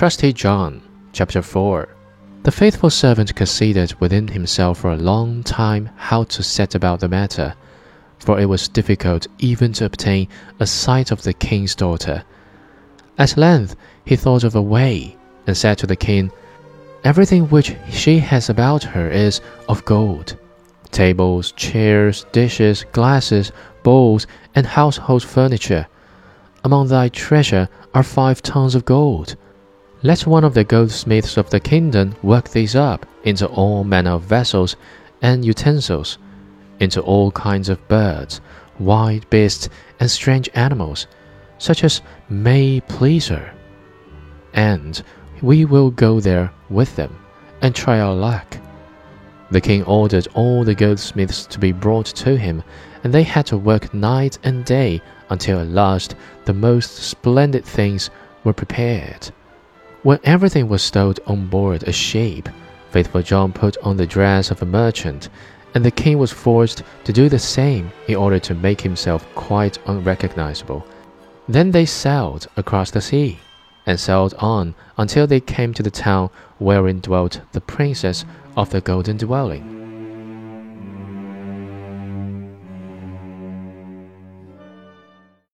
Trusty John, chapter 4. The faithful servant considered within himself for a long time how to set about the matter, for it was difficult even to obtain a sight of the king's daughter. At length he thought of a way, and said to the king, Everything which she has about her is of gold tables, chairs, dishes, glasses, bowls, and household furniture. Among thy treasure are five tons of gold. Let one of the goldsmiths of the kingdom work these up into all manner of vessels and utensils, into all kinds of birds, wild beasts, and strange animals, such as may please her. And we will go there with them and try our luck. The king ordered all the goldsmiths to be brought to him, and they had to work night and day until at last the most splendid things were prepared. When everything was stowed on board a ship, faithful John put on the dress of a merchant, and the king was forced to do the same in order to make himself quite unrecognizable. Then they sailed across the sea, and sailed on until they came to the town wherein dwelt the princess of the golden dwelling.